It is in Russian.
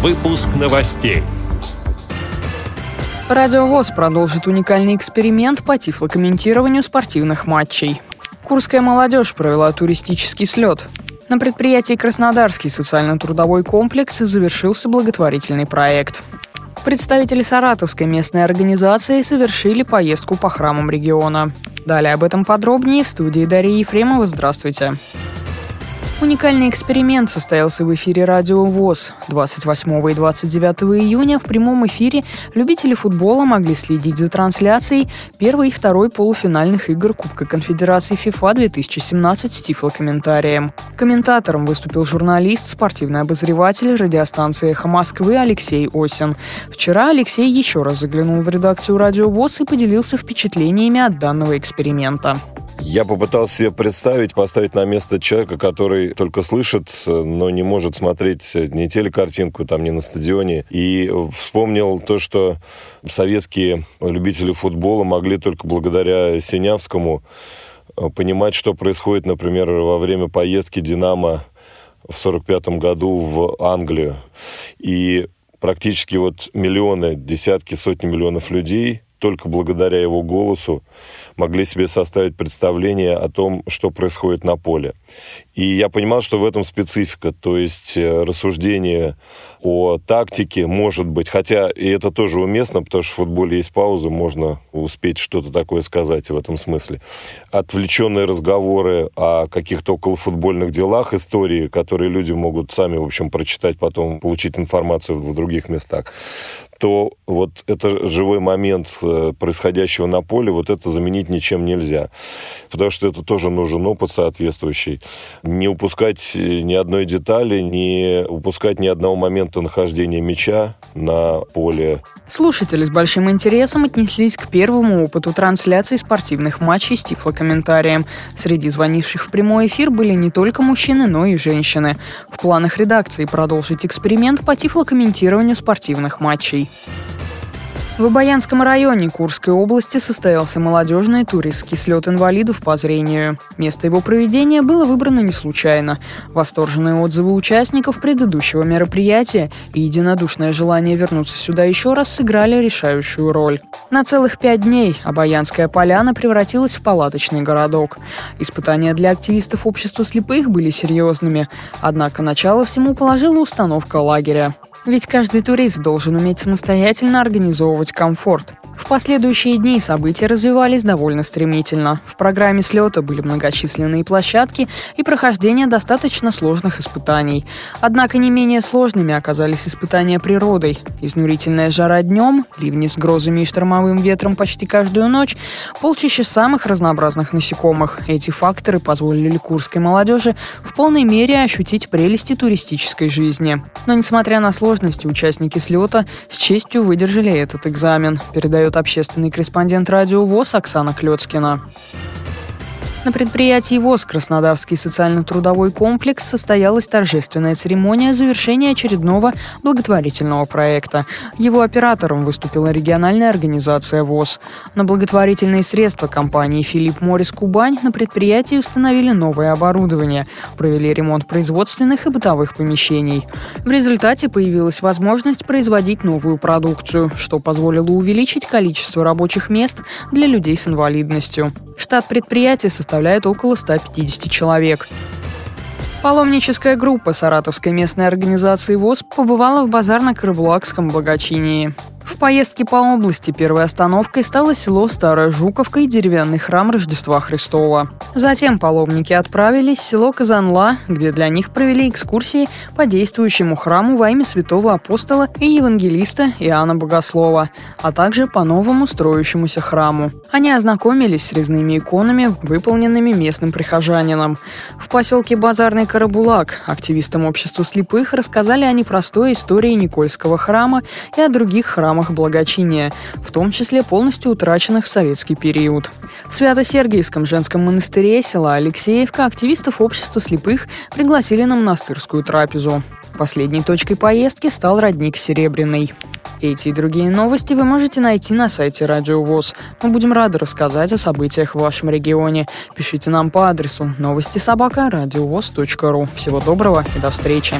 Выпуск новостей. Радио ВОЗ продолжит уникальный эксперимент по тифлокомментированию спортивных матчей. Курская молодежь провела туристический слет. На предприятии Краснодарский социально-трудовой комплекс завершился благотворительный проект. Представители Саратовской местной организации совершили поездку по храмам региона. Далее об этом подробнее в студии Дарьи Ефремова. Здравствуйте. Уникальный эксперимент состоялся в эфире радио ВОЗ. 28 и 29 июня в прямом эфире любители футбола могли следить за трансляцией первой и второй полуфинальных игр Кубка Конфедерации ФИФА 2017 с тифлокомментарием. Комментатором выступил журналист, спортивный обозреватель радиостанции «Эхо Москвы» Алексей Осин. Вчера Алексей еще раз заглянул в редакцию радио ВОЗ и поделился впечатлениями от данного эксперимента. Я попытался себе представить, поставить на место человека, который только слышит, но не может смотреть ни телекартинку, там, ни на стадионе. И вспомнил то, что советские любители футбола могли только благодаря Синявскому э, понимать, что происходит, например, во время поездки «Динамо» в 1945 году в Англию. И практически вот миллионы, десятки, сотни миллионов людей только благодаря его голосу могли себе составить представление о том, что происходит на поле. И я понимал, что в этом специфика, то есть э, рассуждение о тактике может быть, хотя и это тоже уместно, потому что в футболе есть пауза, можно успеть что-то такое сказать в этом смысле. Отвлеченные разговоры о каких-то околофутбольных делах, истории, которые люди могут сами, в общем, прочитать, потом получить информацию в других местах то вот это живой момент э, происходящего на поле, вот это заменить ничем нельзя. Потому что это тоже нужен опыт соответствующий. Не упускать э, ни одной детали, не упускать ни одного момента нахождения мяча на поле. Слушатели с большим интересом отнеслись к первому опыту трансляции спортивных матчей с тифлокомментарием. Среди звонивших в прямой эфир были не только мужчины, но и женщины. В планах редакции продолжить эксперимент по тифлокомментированию спортивных матчей. В Обаянском районе Курской области состоялся молодежный туристский слет инвалидов по зрению. Место его проведения было выбрано не случайно. Восторженные отзывы участников предыдущего мероприятия и единодушное желание вернуться сюда еще раз сыграли решающую роль. На целых пять дней Обаянская поляна превратилась в палаточный городок. Испытания для активистов общества слепых были серьезными. Однако начало всему положила установка лагеря. Ведь каждый турист должен уметь самостоятельно организовывать комфорт. Последующие дни события развивались довольно стремительно. В программе слета были многочисленные площадки и прохождение достаточно сложных испытаний. Однако не менее сложными оказались испытания природой. Изнурительная жара днем, ливни с грозами и штормовым ветром почти каждую ночь, полчища самых разнообразных насекомых. Эти факторы позволили курской молодежи в полной мере ощутить прелести туристической жизни. Но несмотря на сложности, участники слета с честью выдержали этот экзамен, передает общественный корреспондент радио ВОЗ Оксана Клецкина. На предприятии ВОЗ «Краснодарский социально-трудовой комплекс» состоялась торжественная церемония завершения очередного благотворительного проекта. Его оператором выступила региональная организация ВОЗ. На благотворительные средства компании «Филипп Морис Кубань» на предприятии установили новое оборудование, провели ремонт производственных и бытовых помещений. В результате появилась возможность производить новую продукцию, что позволило увеличить количество рабочих мест для людей с инвалидностью. Штат предприятия составляет около 150 человек. Паломническая группа Саратовской местной организации ВОЗ побывала в базарно-карабулакском благочинии. В поездке по области первой остановкой стало село Старая Жуковка и деревянный храм Рождества Христова. Затем паломники отправились в село Казанла, где для них провели экскурсии по действующему храму во имя святого апостола и евангелиста Иоанна Богослова, а также по новому строящемуся храму. Они ознакомились с резными иконами, выполненными местным прихожанином. В поселке Базарный Карабулак активистам общества слепых рассказали о непростой истории Никольского храма и о других храмах храмах благочиния, в том числе полностью утраченных в советский период. В Свято-Сергиевском женском монастыре села Алексеевка активистов общества слепых пригласили на монастырскую трапезу. Последней точкой поездки стал родник Серебряный. Эти и другие новости вы можете найти на сайте Радио ВОЗ. Мы будем рады рассказать о событиях в вашем регионе. Пишите нам по адресу новости собака ру. Всего доброго и до встречи.